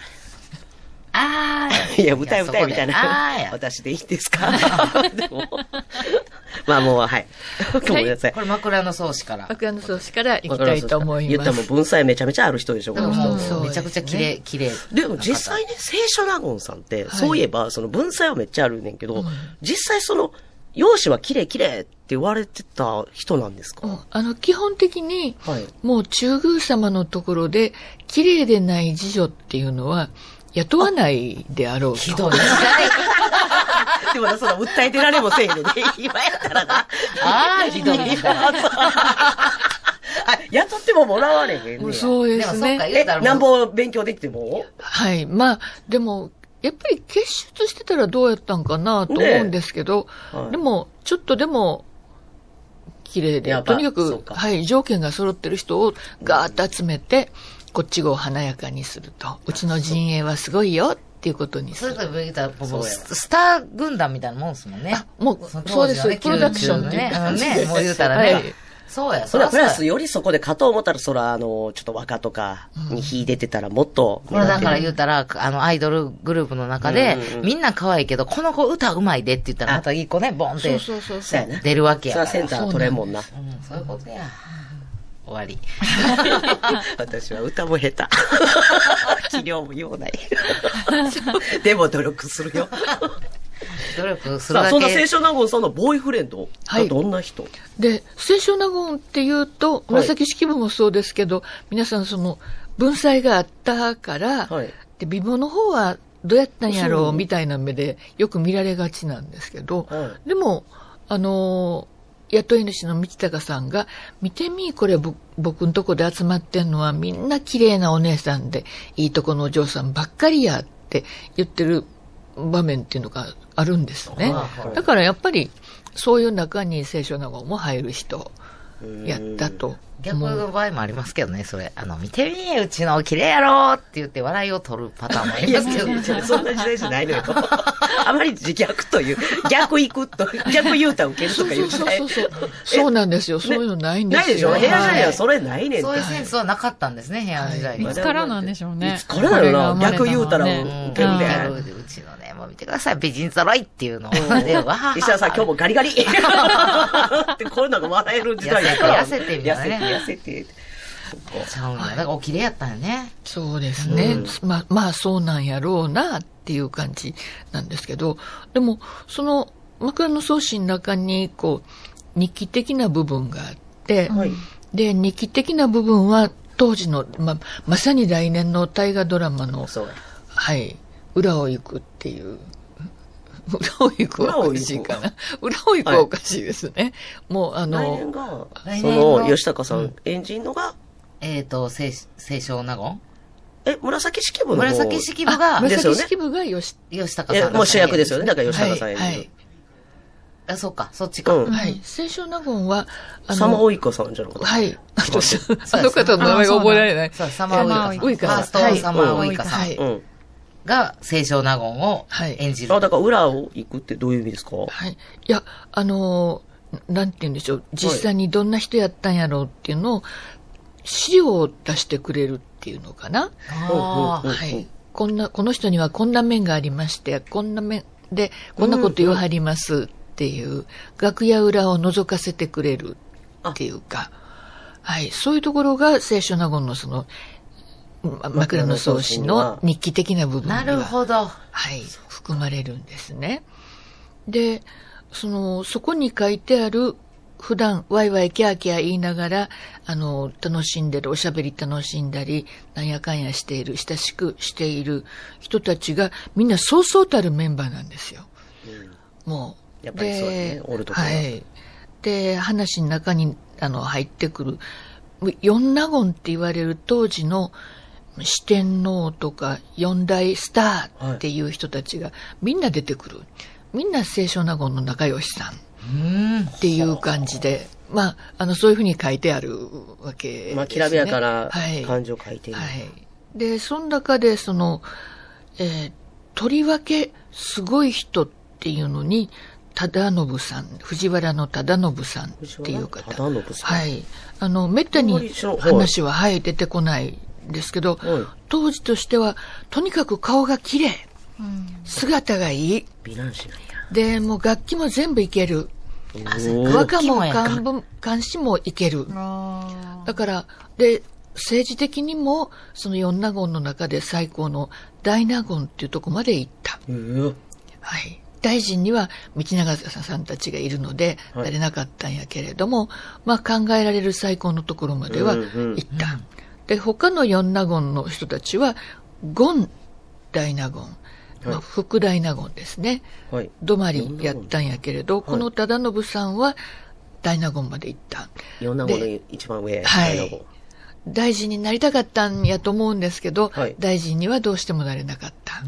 あーいや、歌い歌いみたいな。や。私でいいですか？でもまあもう、はい。ごめんなさい。これ枕草子から。枕草子から行きたいと思います。言ったらもう文才めちゃめちゃある人でしょ、この人。めちゃくちゃ綺麗、綺麗。でも実際ね、聖書納言さんって、そういえば、その文才はめっちゃあるねんけど、実際その、容姿は綺麗綺麗って言われてた人なんですか、うんあの、基本的に、はい。もう中宮様のところで、綺麗でない次女っていうのは、雇わないであろうと。ひどい。でもな、その訴えてられもせえへんねんで、今やったらな。ああ、ひどい。あ、雇ってももらわれへんねん。そうでですもそっね。か、言え、うたらなんぼ勉強できても？はい。まあ、でも、やっぱり結出してたらどうやったんかなと思うんですけど、はい。でも、ちょっとでも、綺麗でとにかく、か。はい、条件が揃ってる人をガーッと集めて、こっちを華やかにすると、うちの陣営はすごいよっていうことにする。それ。と言ったら、ススター軍団みたいなもんですもんね。あもうのそうです当時のねプロダクションね。ね、もう言うたらはい。ね。そうや、それはプラスよ。よりそこで勝とう思ったら、そら、あの、ちょっと若とかに秀でてたらもっと。これだから言うたら、あの、アイドルグループの中でうんうんうん、みんな可愛いけど、この子歌うまいでって言ったら、また一個ね、ボンってそうそうそう。出るわけやから。そセンター取れんもんな。うん、そういうことや。終わり。私は歌も下手。器量も言わない。でも努力するよ。努力するさあ、だそんな青け。少納言さんのボーイフレンドはどんな人、で、清少納言っていうと、紫式部もそうですけど、皆さんその、文才があったから、はい。で、美貌の方はどうやったんやろそううみたいな目でよく見られがちなんですけど、はでも、あのー雇い主の道隆さんが、見てみ、これぼ僕んとこで集まってんのはみんな綺麗なお姉さんで、いいとこのお嬢さんばっかりやって言ってる場面っていうのがあるんですね。はいだからやっぱり、そういう中に清少納言も入る人やったと逆。の場合もありますけどね、それ。あの、見てみうちの綺麗やろって言って笑いを取るパターンもあいや、りますけど。いやそんな時代じゃないのよ。あまり自逆という、逆行くと、逆言うたら受けるとかいう時代。そうそうそう。そうなんですよ。そういうのないんですよ。ないでしょ？部屋時代ははいそれないねんそういうセンスはなかったんですね、部屋の時代に。いつからなんでしょうね。いつからだろうな逆言うたらうん受けるでうんうちのね、もう見てください、美人揃いっていうのを。で、わはは石田さん、今日もガリガリってこういうのが笑える時代やから。痩せて痩せてみたいなね痩せて、痩せて。ちゃうんだ。だからお綺麗やったんよね。そうですね。まあ、まあそうなんやろうなっていう感じなんですけど、でも、その枕草子の中に、こう、日記的な部分があって、はい。で、日記的な部分は当時の、ま、まさに来年の大河ドラマの。はい、裏を行くっていう。裏を行くはおかしいかな。裏を行くはおかしいですね。もう、あの、そ年のの、吉高さん演じんのが、えっと、清清少納言え、紫式部の方紫式部が紫式部がよし、え吉高さん。もう主役ですよね。だから吉高さん演じる。はいはいあ、そっか、そっちか。うんはい。清少納言は、あサマオイカさんじゃなかった。はい。あ のそうあの方の名前が覚えられない。そう、サマーウイカさん。ファーストサマーウイカさんはい。うん。が清少納言をはい演じる。あ、だから裏を行くってどういう意味ですか？はい。いや、あのー、なんて言うんでしょう。実際にどんな人やったんやろうっていうのを、資料を出してくれるっていうのかな。はい。こんな、この人にはこんな面がありまして、こんな面で、こんなこと言わはりますっていう、楽屋裏を覗かせてくれるっていうか、はい。そういうところが清少納言のその、ま枕草子の日記的な部分なるほど。はい、含まれるんですね。で、その、そこに書いてある、普段、ワイワイキャーキャー言いながら、あの、楽しんでる、おしゃべり楽しんだり、なんやかんやしている、親しくしている人たちが、みんなそうそうたるメンバーなんですよ。もう。やっぱりそうだねでおるとこははい。で、話の中に、あの、入ってくる、四納言って言われる当時の四天王とか四大スターっていう人たちがみんな出てくる。みんな清少納言の仲良しさんうん。っていう感じで、まあ、あの、そういうふうに書いてあるわけです、ね。まあ、きらびやかなはい。感情を書いてる。はい。で、その中で、その、えーとりわけすごい人っていうのに、忠信さん、藤原の忠信さんっていう方。忠信さんはい。あの、めったに話は、はい、出てこないですけど、はい当時としては、とにかく顔が綺麗。姿がいい。美男子なんや。で、もう楽器も全部いける。和歌も漢文、漢詩もいける。だから、で、政治的にも、その四納言の中で最高の大納言っていうとこまで行った。えーはい。大臣には道長さんたちがいるので、はいなれなかったんやけれども、まあ考えられる最高のところまではうんうん行った。で、他の四納言の人たちは、権大納言、まあ、副大納言ですね。はい。止まりやったんやけれど、この忠信さんは大納言まで行った。四納言の一番上。はい大臣になりたかったんやと思うんですけど、はい大臣にはどうしてもなれなかった。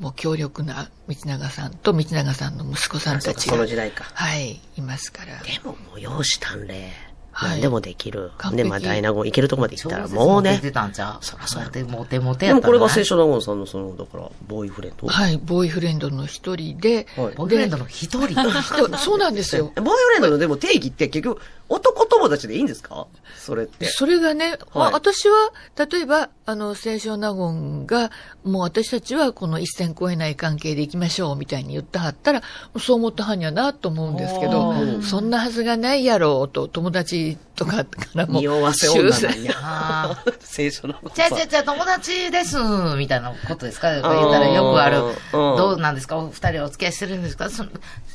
もう強力な道長さんと道長さんの息子さんたちが、その時代か。はい、いますから。でももう容姿端麗。はい何でもできる。完璧で、まあ大納言行けるとこまで行ったらもうねモテ。てたんちゃう？そらそうやで、モテモテでやったんじゃないもこれが聖書納言さんのその、だから、ボーイフレンド？はい、ボーイフレンドの一人で、はいボーイフレンドの一人？人そうなんですよ。ボーイフレンドのでも定義って結局、男友達でいいんですか？それって。それがね、まあはい私は、例えば、あの、清少納言が、もう私たちはこの一線超えない関係で行きましょう、みたいに言ったはったら、そう思ったはんやなと思うんですけどそんなはずがないやろうと、友達とかからも。匂わせ女なんやあ。聖書納言ちゃうちゃうちゃう、友達です、みたいなことですか？言ったらよくあるうん。どうなんですか？お二人お付き合いしてるんですか？その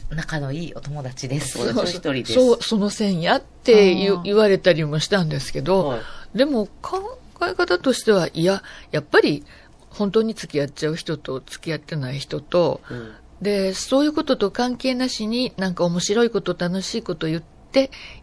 仲のいいお友達です。友達の一人です。そう、その線やって言われたりもしたんですけど、はいでも考え方としては、いや、やっぱり本当に付き合っちゃう人と付き合ってない人と、うんで、そういうことと関係なしになんか面白いこと楽しいこと言って、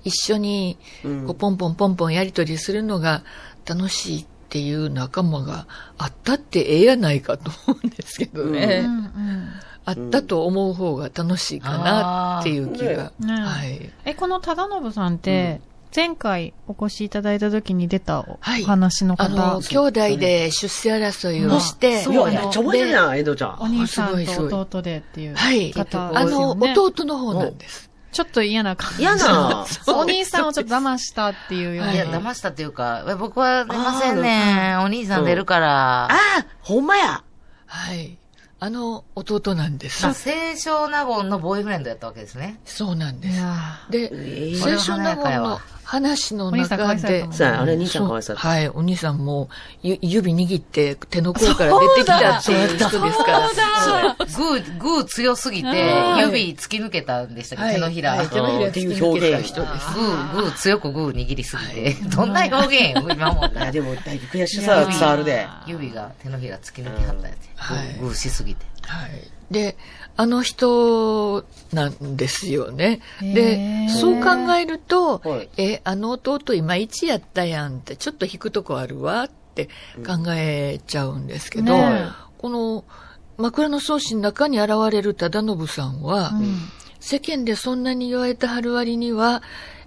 一緒にうんこうポンポンポンポンやりとりするのが楽しいっていう仲間があったってええやないかと思うんですけどね。うんうんあったと思う方が楽しいかなっていう気が。ねはい。え、この忠信さんって、前回お越しいただいた時に出たおはい話のあの、方、兄弟で出世争いをして、いや、そうやめっちゃ覚えてるやん、江戸ちゃん。お兄さんすごいすごいと弟でっていうはい。方あの。弟の方なんです。ちょっと嫌な感じ。嫌な。お兄さんをちょっと騙したっていうような。いや、騙したっていうか、え僕は出ませんね。お兄さん出るから。ああ、ほんまや。はい。あの、弟なんですまあ、。清少納言のボーイフレンドやったわけですね。そうなんです。で、え清少納言の話の中でさあ、あれ、兄ちゃんかわいそうそうはい、お兄さんも、ゆ指握って手の甲から出てきたっていう人ですから。グー、グー強すぎて、指突き抜けたんでしたっけ、はい手のひら。はい手のひら突き抜けた人です。グー、グー、強くグー握りすぎて。どんな表現よ、今思ったいや、ら。でも、だいぶ悔しさは伝わるで。指が手のひら突き抜けはったやつ。はいグーしすぎて。はい。で、あの人なんですよね。でそう考えると、はい。え、あの弟いまいちやったやんって、ちょっと引くとこあるわって考えちゃうんですけど、ねこの枕草子の中に現れる忠信さんは、うん。世間でそんなに言われてはる割には、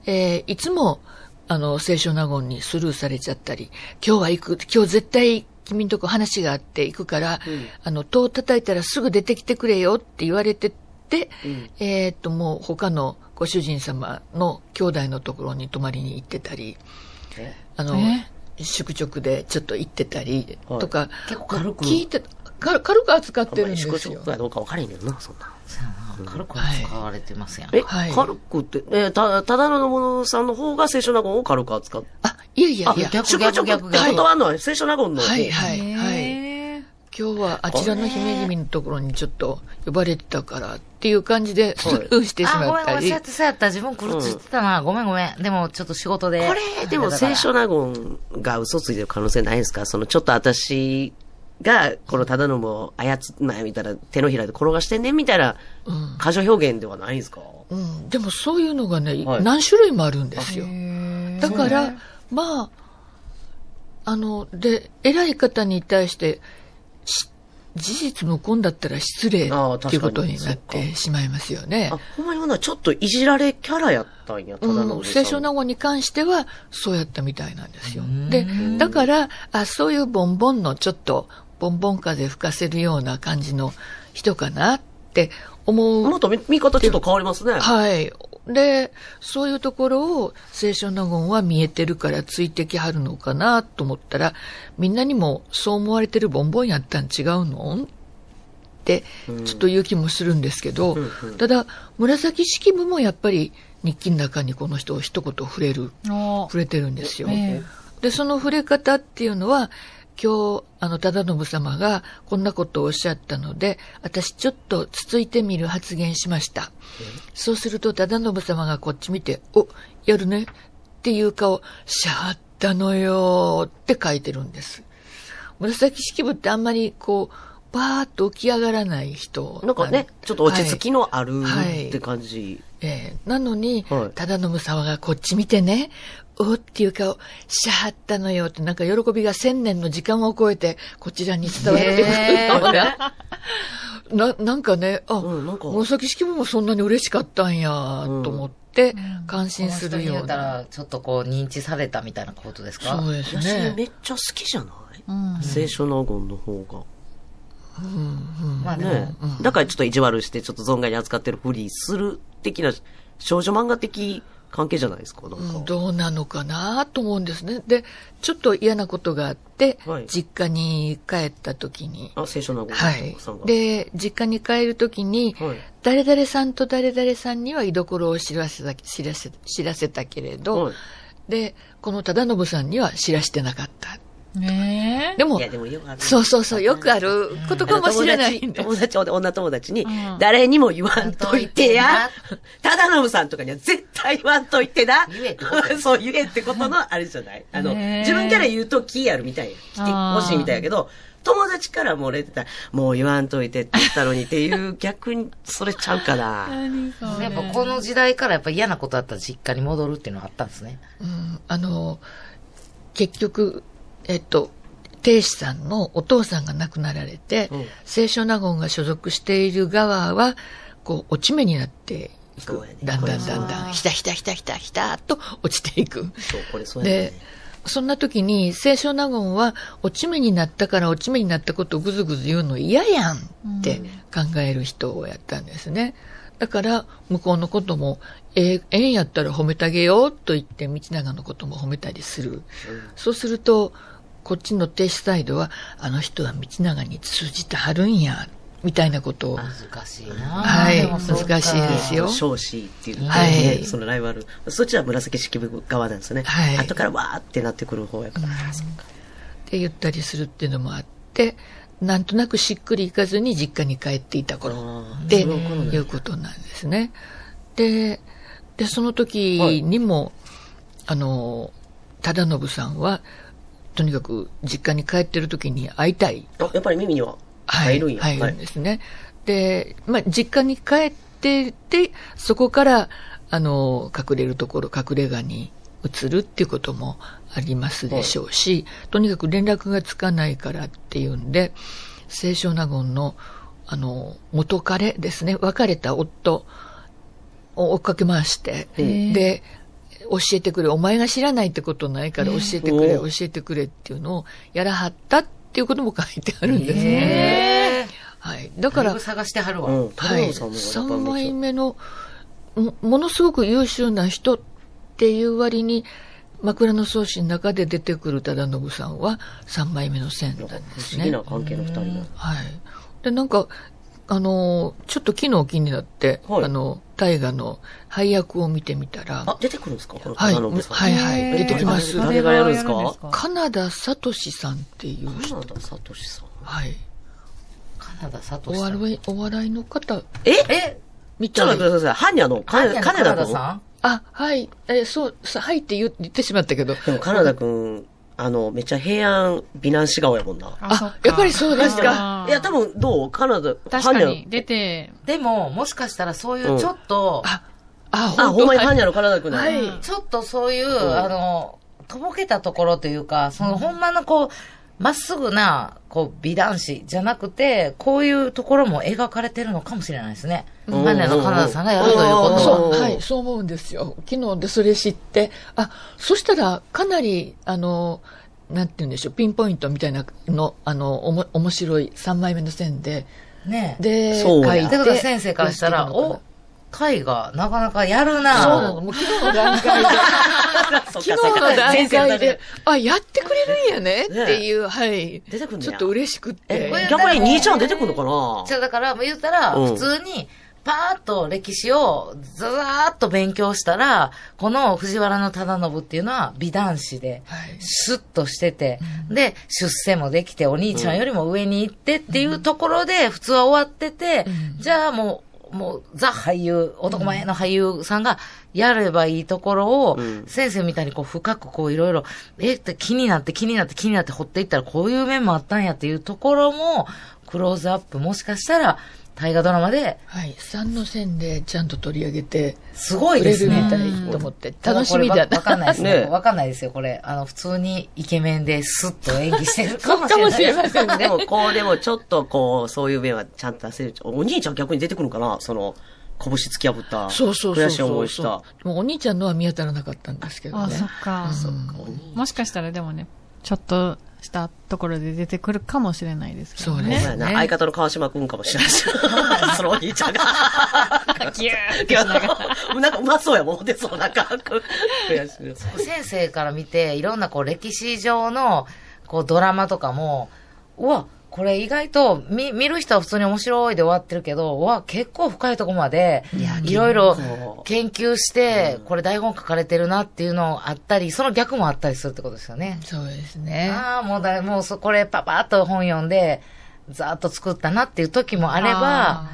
えーいつも、あの、聖書納言にスルーされちゃったり、今日は行く、今日絶対君んとこ話があって行くから、あの、戸を叩いたらすぐ出てきてくれよって言われてて、えーっと、もう他のご主人様の兄弟のところに泊まりに行ってたり、あのえ、宿直でちょっと行ってたりはい。とか、結構軽く。聞いて、か軽く扱ってるんで宿すよ。直かどうか分からへんけどな、そんな。軽く使われてますやん。え、はい軽くって、え、た、ただのものさんの方が聖書納言を軽く扱って。あ、いやいやいや、逆宿直って逆逆断るの？は聖書納言の方。はいはいはい。今日はあちらの姫君のところにちょっと呼ばれてたからっていう感じでスルーしてしあ、ごめんごめん、まったり。そうやってそうやった。自分来るって言ってたな。ごめんごめん。でも、ちょっと仕事で。これ、でも聖書納言が嘘ついてる可能性ないですか？その、ちょっと私が、このただのも操っ、まあ、見たら手のひらで転がしてんねんみたいな、過剰表現ではないんですか？うん、でもそういうのがね、はい何種類もあるんですよ。だから、まあ、あの、で、偉い方に対して、し事実無根だったら失礼っていうことになってしまいますよね。あ。、ほんまにほんならちょっといじられキャラやったんや、ただのうん、聖書納言に関しては、そうやったみたいなんですよ。で、だから、あ、そういうボンボンのちょっと、ボンボン風吹かせるような感じの人かなって思う。また見見方ちょっと変わりますね。はい。で、そういうところを聖書納言は見えてるからついてきはるのかなと思ったら、みんなにもそう思われてるボンボンやったん違うの？って、ちょっと言う気もするんですけど、ただ、紫式部もやっぱり日記の中にこの人を一言触れる、お触れてるんですよ。えで、その触れ方っていうのは、今日、あの、忠信様がこんなことをおっしゃったので、私ちょっとつついてみる発言しました。そうすると、忠信様がこっち見て、お、やるねっていう顔、しゃったのよって書いてるんです。紫式部ってあんまりこう、バーッと起き上がらない人。なんかね、ちょっと落ち着きのあるはいって感じ。ええなのに、はい忠信様がこっち見てね、おっていう顔しはったのよって、なんか喜びが千年の時間を超えて、こちらに伝わってくるような。な、なんかね、あ、うんなんか紫式部もそんなに嬉しかったんや、と思って、感心するよ言うたうな。ら、ちょっとこう、認知されたみたいなことですか？そうです私めね。っちゃ好きじゃない？うん。聖書納言の方が。まあでも、ねだからちょっと意地悪して、ちょっと存外に扱ってるふりする的な、少女漫画的関係じゃないですか、なんか。うんどうなのかなと思うんですね。で、ちょっと嫌なことがあって、はい実家に帰った時に、あ、聖書納言はいさんが。。で、実家に帰るときに、はい誰々さんと誰々さんには居所を知らせた、知らせ、知らせたけれど、はいで、この忠信さんには知らしてなかった。ねえ。でもいや、、でもよくある。そうそうそう、よくあることかもしれないんで。友達、友達女友達にん、誰にも言わんといてや。忠信さんとかには絶対言わんといてな。言えってことや そう、言えってことのあれじゃない。あの、自分から言うと気やるみたいや。来てほしいみたいやけど、友達から漏れてたら、もう言わんといてって言ったのにっていう、逆にそれちゃうかな。やっぱこの時代からやっぱ嫌なことあったら実家に戻るっていうのがあったんですね。うん、あの、結局、えっと、亭主さんのお父さんが亡くなられて、うん清少納言が所属している側は、こう、落ち目になっていく。ねだんだんだんだん、ひたひたひたひたひたと落ちていく。そでね。、そんな時に、清少納言は、落ち目になったから落ち目になったことをぐずぐず言うの嫌やんって考える人をやったんですね。だから、向こうのことも、ええええんやったら褒めてあげようと言って、道長のことも褒めたりする。そうすると、こっちの停止サイドは、あの人は道長に通じてはるんや、みたいなことを。難しいなはい難しいですよ少子っていうね、はいそのライバル。そっちは紫式部側なんですよね。はい後からわーってなってくる方やから。って言ったりするっていうのもあって、なんとなくしっくりいかずに実家に帰っていた頃っていうことなんですね。で、で、その時にも、あの、忠信さんは、とにかく実家に帰ってる時に会いたい。あ、やっぱり耳にははい。入るんや。入るんですね。で、まあ、実家に帰ってて、そこから、あの、隠れるところ、隠れ家に移るっていうこともありますでしょうし、とにかく連絡がつかないからっていうんで、清少納言の、あの、元彼ですね、別れた夫を追っかけ回して、で、教えてくれ、お前が知らないってことないから教えてくれ、お教えてくれっていうのをやらはったっていうことも書いてあるんですね。えはい。だだか、からら、探してはるわ。うん。はい。忠信さんもやっ3ぱめっちゃ枚目の、もものすごく優秀な人っていう割に、枕草子の中で出てくる忠信さんは3枚目の線なんですね。不思議な関係の二人が。はい。で、なんか、あのー、ちょっと昨日気になって、はいあの、大河の配役を見てみたら、あ、出てくるんですか？このはい。はいはい、出てきます。誰がやるんですか？カナダサトシさんっていう人。花田聡さん。はい。カナダさん。笑い、お笑いの方、え？え？みちょっと待ってください。ハンニャの、カカナダさんあ、はい。え、そう、さはいって言言ってしまったけど。でもカナダ君、あの、めっちゃ平安美男子顔やもんな。あ、やっぱりそうですか。いや、多分、どう？カナダ、確かに、出て、でも、もしかしたらそういうちょっと、あ、あ、本当ほんまにハンニャのカナダ君だ。はい。ちょっとそういう、んあの、とぼけたところというか、その、ほんまのこう、まっすぐな、こう、美男子じゃなくて、こういうところも描かれてるのかもしれないですね。うんハンニャのカナダさんがやるということは。そう、はい、そう思うんですよ。昨日でそれ知って、あ、そしたら、かなり、あの、なんて言うんでしょう、ピンポイントみたいなの、あの、おも、面白い3枚目の線で、ねえ。で、そうや書いて。だから先生からしたら、お、絵画、なかなかやるな。なそうなの。もう昨日 の段階で、昨日の段階で、あ、やってくれるんやね。っていう、はい。出てくんねや。ちょっと嬉しくって。え、逆に兄ちゃん出てくるのかじゃなあだから、もう言ったら、うん。普通に、パーッと歴史をザザーッと勉強したら、この藤原の忠信っていうのは美男子で、はい。シュッとしてて、で、出世もできて、お兄ちゃんよりも上に行ってっていうところで、普通は終わってて、じゃあもう、もう、ザ俳優、男前の俳優さんがやればいいところを、先生みたいにこう深くこういろいろ、えって気になって気になって気になって掘っていったらこういう面もあったん。やっていうところも、クローズアップもしかしたら大河ドラマではい。3の線でちゃんと取り上げて、すごい売ですね。たいと思って、楽しみだわかんないですね。ねわかんないですよ、これ。あの、普通にイケメンでスッと演技してるかもしかれない。もしれませんね。でも、こう、でも、ちょっと、こう、そういう面はちゃんと出せる。お兄ちゃん逆に出てくるのかな？その、拳突き破った。そうそうそうそう。悔しい思いした。もうお兄ちゃんのは見当たらなかったんですけどあ、ね。そっか。もしかしたらでもね、ちょっとしたところで出てくるかもしれないですけどね。そうですね相方の川島くんかもしれないし。そのお兄ちゃんが。ギューいや なんかうまそうやもん、でそう、なんか。悔しい。先生から見て、いろんなこう歴史上のこうドラマとかも、うわ、これ意外と見見る人は普通に面白いで終わってるけど、うわ、結構深いとこまでいろいろ研究して、これ台本書かれてるなっていうのあったり、その逆もあったりするってことですよね。そうですね。ああ、もうだ、もうそ、これパパッと本読んで、ざーっと作ったなっていう時もあれば、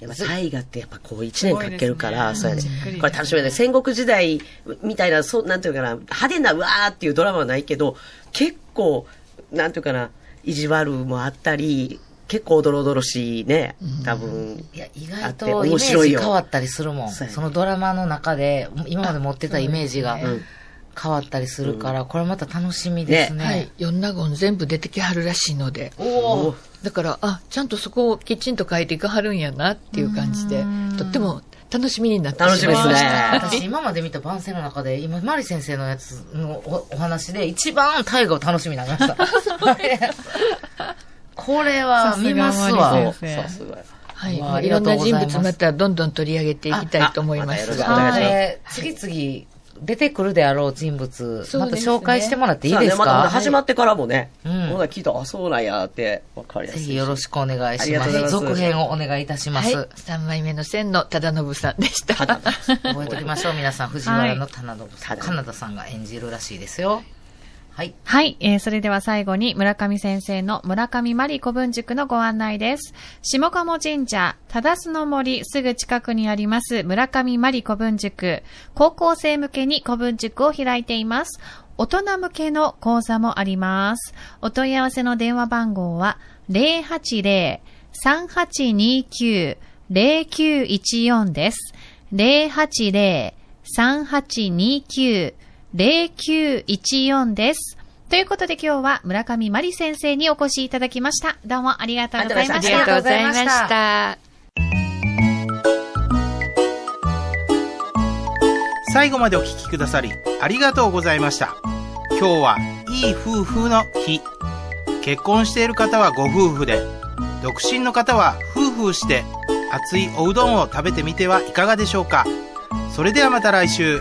やっぱ大河ってやっぱこう一年かけるから、そうやね。これ楽しみだね。戦国時代みたいな、そう、なんていうかな、派手なうわーっていうドラマはないけど、結構、なんていうかな、意地悪もあったり、結構おどろおどろしいね、多分。いや、意外とイメー面白いよジ変わったりするもん。そのドラマの中で、今まで持ってたイメージがうん変わったりするから、これまた楽しみですね。はい。四納言全部出てきはるらしいので。おおだから、あ、ちゃんとそこをきちんと書いていかはるんやなっていう感じで、とっても楽しみになってしまいました。楽しみですね私今まで見た番宣の中で、今、マリ先生のやつのおお話で、一番大河を楽しみになりました。これは見ますわさすがやはい。いろんな人物またどんどん取り上げていきたいと思いますが。またよろしくお願いしますこれ、次々出てくるであろう人物、また紹介してもらっていいですか？また始まってからもね、うんほな聞いたら、あ、そうなんやって、わかりやすい。ぜひよろしくお願いします。ます続編をお願いいたします。はい。三枚目の線の忠信さんでした。覚えておきましょう、皆さん。藤原の棚信さん、はいカナダさんが演じるらしいですよ。はい。はい、えー、それでは最後に村上先生の村上真理古文塾のご案内です。下鴨神社、忠須の森すぐ近くにあります村上真理古文塾。高校生向けに古文塾を開いています。大人向けの講座もあります。お問い合わせの電話番号は080-3829-0914です。080-3829-0914 0914です。ということで今日は村上真理先生にお越しいただきました。どうもありがとうございましありがた。とうございました。最後までお聞きくださりありがとうございました今日はいい夫婦の日結婚している方はご夫婦で独身の方は夫婦して熱いおうどんを食べてみてはいかがでしょうかそれではまた来週